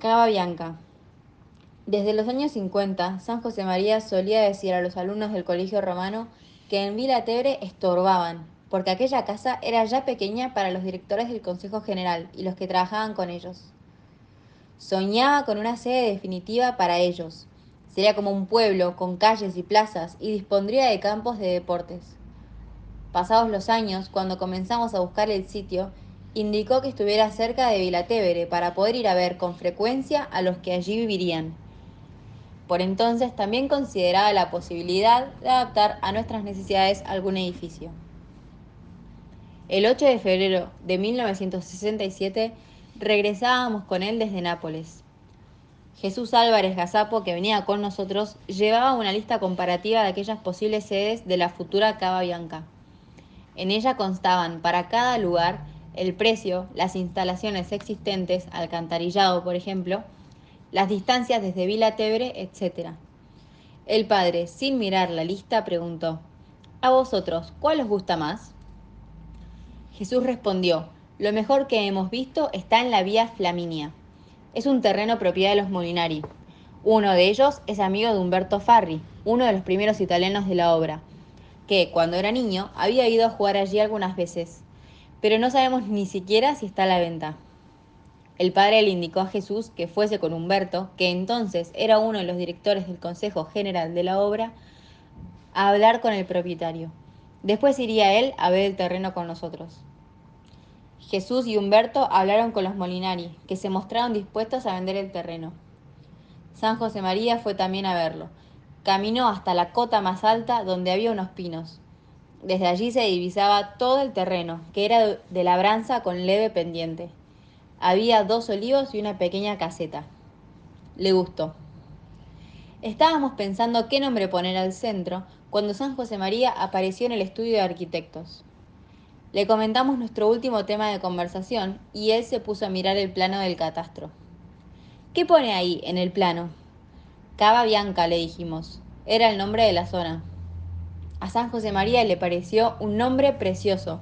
Cava Bianca. Desde los años 50, San José María solía decir a los alumnos del colegio romano que en Vila Tebre estorbaban, porque aquella casa era ya pequeña para los directores del Consejo General y los que trabajaban con ellos. Soñaba con una sede definitiva para ellos. Sería como un pueblo con calles y plazas y dispondría de campos de deportes. Pasados los años, cuando comenzamos a buscar el sitio, indicó que estuviera cerca de Vilatevere para poder ir a ver con frecuencia a los que allí vivirían. Por entonces también consideraba la posibilidad de adaptar a nuestras necesidades algún edificio. El 8 de febrero de 1967 regresábamos con él desde Nápoles. Jesús Álvarez Gazapo, que venía con nosotros, llevaba una lista comparativa de aquellas posibles sedes de la futura Cava Bianca. En ella constaban para cada lugar el precio, las instalaciones existentes, alcantarillado por ejemplo, las distancias desde Vila Tebre, etc. El padre, sin mirar la lista, preguntó, ¿A vosotros cuál os gusta más? Jesús respondió, lo mejor que hemos visto está en la vía Flaminia. Es un terreno propiedad de los Molinari. Uno de ellos es amigo de Humberto Farri, uno de los primeros italianos de la obra, que cuando era niño había ido a jugar allí algunas veces pero no sabemos ni siquiera si está a la venta. El padre le indicó a Jesús que fuese con Humberto, que entonces era uno de los directores del Consejo General de la obra, a hablar con el propietario. Después iría él a ver el terreno con nosotros. Jesús y Humberto hablaron con los Molinari, que se mostraron dispuestos a vender el terreno. San José María fue también a verlo. Caminó hasta la cota más alta donde había unos pinos. Desde allí se divisaba todo el terreno, que era de labranza con leve pendiente. Había dos olivos y una pequeña caseta. Le gustó. Estábamos pensando qué nombre poner al centro cuando San José María apareció en el estudio de arquitectos. Le comentamos nuestro último tema de conversación y él se puso a mirar el plano del catastro. ¿Qué pone ahí en el plano? Cava Bianca, le dijimos. Era el nombre de la zona. A San José María le pareció un nombre precioso,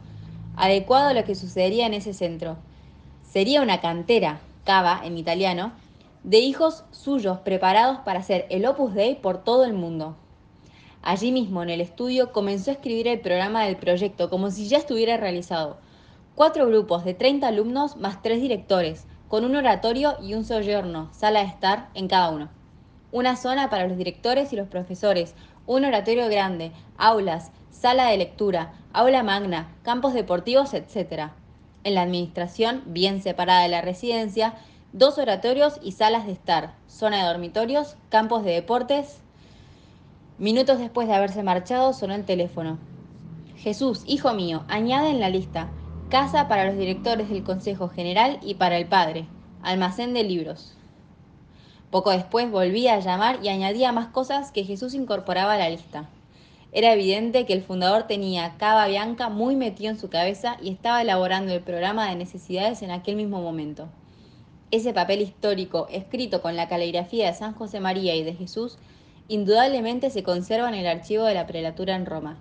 adecuado a lo que sucedería en ese centro. Sería una cantera, cava en italiano, de hijos suyos preparados para hacer el Opus Dei por todo el mundo. Allí mismo, en el estudio, comenzó a escribir el programa del proyecto como si ya estuviera realizado. Cuatro grupos de 30 alumnos más tres directores, con un oratorio y un soyorno, sala de estar, en cada uno. Una zona para los directores y los profesores, un oratorio grande, aulas, sala de lectura, aula magna, campos deportivos, etc. En la administración, bien separada de la residencia, dos oratorios y salas de estar, zona de dormitorios, campos de deportes. Minutos después de haberse marchado, sonó el teléfono. Jesús, hijo mío, añade en la lista, casa para los directores del Consejo General y para el Padre, almacén de libros. Poco después volvía a llamar y añadía más cosas que Jesús incorporaba a la lista. Era evidente que el fundador tenía Cava Bianca muy metido en su cabeza y estaba elaborando el programa de necesidades en aquel mismo momento. Ese papel histórico, escrito con la caligrafía de San José María y de Jesús, indudablemente se conserva en el archivo de la prelatura en Roma.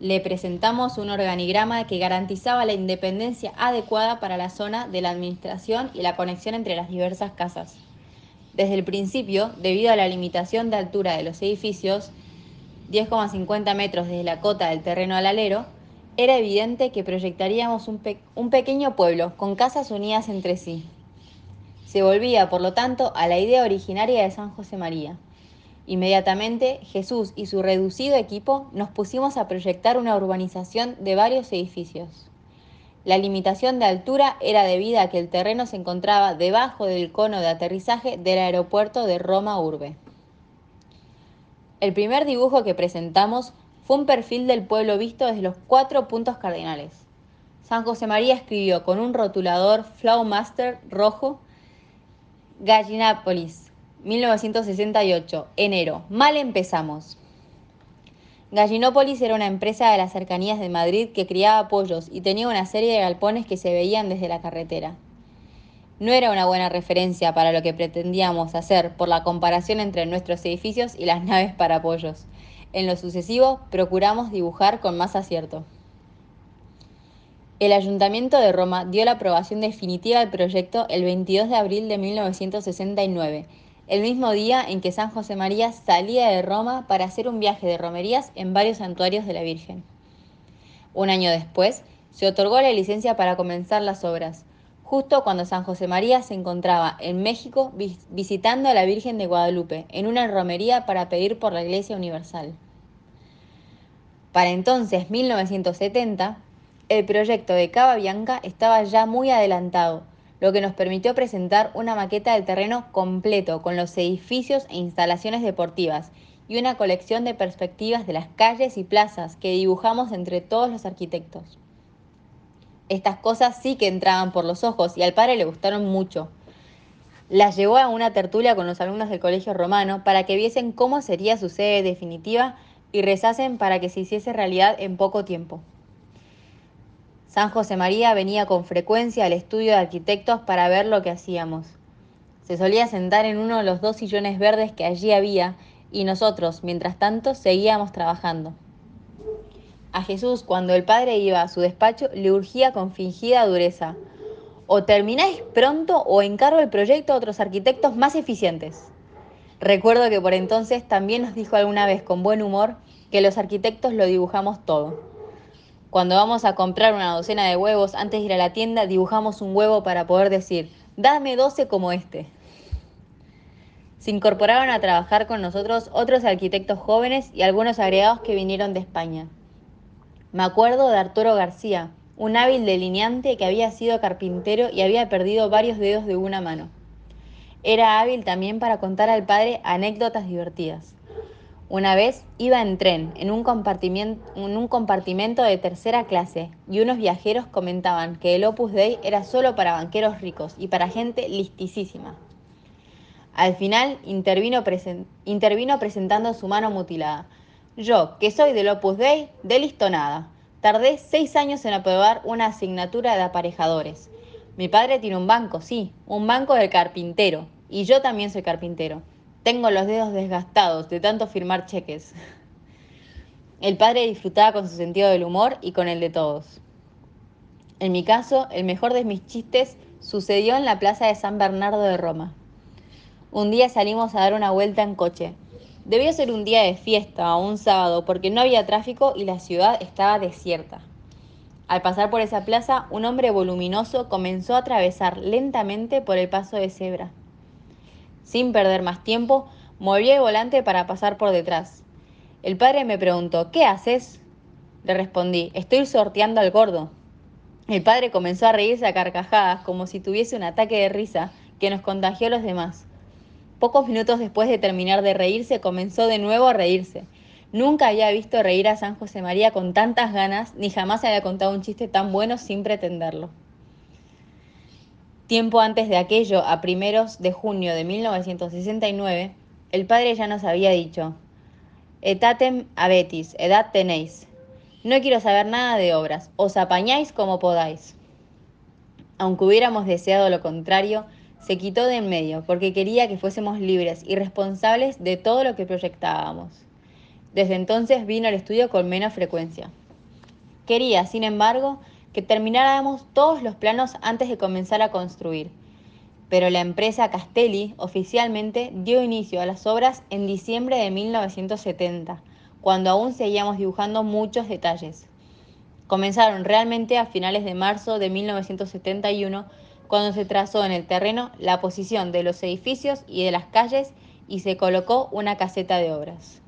Le presentamos un organigrama que garantizaba la independencia adecuada para la zona de la administración y la conexión entre las diversas casas. Desde el principio, debido a la limitación de altura de los edificios, 10,50 metros desde la cota del terreno al alero, era evidente que proyectaríamos un, un, pequeño pueblo con casas unidas entre sí. Se volvía, por lo tanto, a la idea originaria de San José María. Inmediatamente, Jesús y su reducido equipo nos pusimos a proyectar una urbanización de varios edificios. La limitación de altura era debida a que el terreno se encontraba debajo del cono de aterrizaje del aeropuerto de Roma Urbe. El primer dibujo que presentamos fue un perfil del pueblo visto desde los cuatro puntos cardinales. San José María escribió con un rotulador Flowmaster rojo Gallinápolis, 1968, enero. Mal empezamos. Gallinópolis era una empresa de las cercanías de Madrid que criaba pollos y tenía una serie de galpones que se veían desde la carretera. No era una buena referencia para lo que pretendíamos hacer por la comparación entre nuestros edificios y las naves para pollos. En lo sucesivo, procuramos dibujar con más acierto. El Ayuntamiento de Roma dio la aprobación definitiva al proyecto el 22 de abril de 1969, el mismo día en que San José María salía de Roma para hacer un viaje de romerías en varios santuarios de la Virgen. Un año después, se otorgó la licencia para comenzar las obras, justo cuando San José María se encontraba en México visitando a la Virgen de Guadalupe en una romería para pedir por la Iglesia Universal. Para entonces, 1970, el proyecto de Cava Bianca estaba ya muy adelantado, lo que nos permitió presentar una maqueta del terreno completo con los edificios e instalaciones deportivas y una colección de perspectivas de las calles y plazas que dibujamos entre todos los arquitectos. Estas cosas sí que entraban por los ojos y al padre le gustaron mucho. Las llevó a una tertulia con los alumnos del colegio romano para que viesen cómo sería su sede definitiva y rezasen para que se hiciese realidad en poco tiempo. San José María venía con frecuencia al estudio de arquitectos para ver lo que hacíamos. Se solía sentar en uno de los dos sillones verdes que allí había y nosotros, mientras tanto, seguíamos trabajando. A Jesús, cuando el Padre iba a su despacho, le urgía con fingida dureza. O termináis pronto o encargo el proyecto a otros arquitectos más eficientes. Recuerdo que por entonces también nos dijo alguna vez con buen humor que los arquitectos lo dibujamos todo. Cuando vamos a comprar una docena de huevos, antes de ir a la tienda, dibujamos un huevo para poder decir, dame 12 como este. Se incorporaron a trabajar con nosotros otros arquitectos jóvenes y algunos agregados que vinieron de España. Me acuerdo de Arturo García, un hábil delineante que había sido carpintero y había perdido varios dedos de una mano. Era hábil también para contar al padre anécdotas divertidas. Una vez iba en tren, en un, compartimento, de tercera clase, y unos viajeros comentaban que el Opus Dei era solo para banqueros ricos y para gente listísima. Al final intervino, intervino presentando su mano mutilada. Yo, que soy del Opus Dei, de listo nada. Tardé seis años en aprobar una asignatura de aparejadores. Mi padre tiene un banco, sí, un banco del carpintero, y yo también soy carpintero. Tengo los dedos desgastados de tanto firmar cheques. El padre disfrutaba con su sentido del humor y con el de todos. En mi caso, el mejor de mis chistes sucedió en la plaza de San Bernardo de Roma. Un día salimos a dar una vuelta en coche. Debió ser un día de fiesta o un sábado porque no había tráfico y la ciudad estaba desierta. Al pasar por esa plaza, un hombre voluminoso comenzó a atravesar lentamente por el paso de cebra. Sin perder más tiempo, moví el volante para pasar por detrás. El padre me preguntó, ¿qué haces? Le respondí, estoy sorteando al gordo. El padre comenzó a reírse a carcajadas como si tuviese un ataque de risa que nos contagió a los demás. Pocos minutos después de terminar de reírse, comenzó de nuevo a reírse. Nunca había visto reír a San José María con tantas ganas, ni jamás había contado un chiste tan bueno sin pretenderlo. Tiempo antes de aquello, a primeros de junio de 1969, el padre ya nos había dicho, Etatem abetis, edad tenéis. No quiero saber nada de obras, os apañáis como podáis. Aunque hubiéramos deseado lo contrario, se quitó de en medio porque quería que fuésemos libres y responsables de todo lo que proyectábamos. Desde entonces vino al estudio con menos frecuencia. Quería, sin embargo, que termináramos todos los planos antes de comenzar a construir. Pero la empresa Castelli oficialmente dio inicio a las obras en diciembre de 1970, cuando aún seguíamos dibujando muchos detalles. Comenzaron realmente a finales de marzo de 1971, cuando se trazó en el terreno la posición de los edificios y de las calles y se colocó una caseta de obras.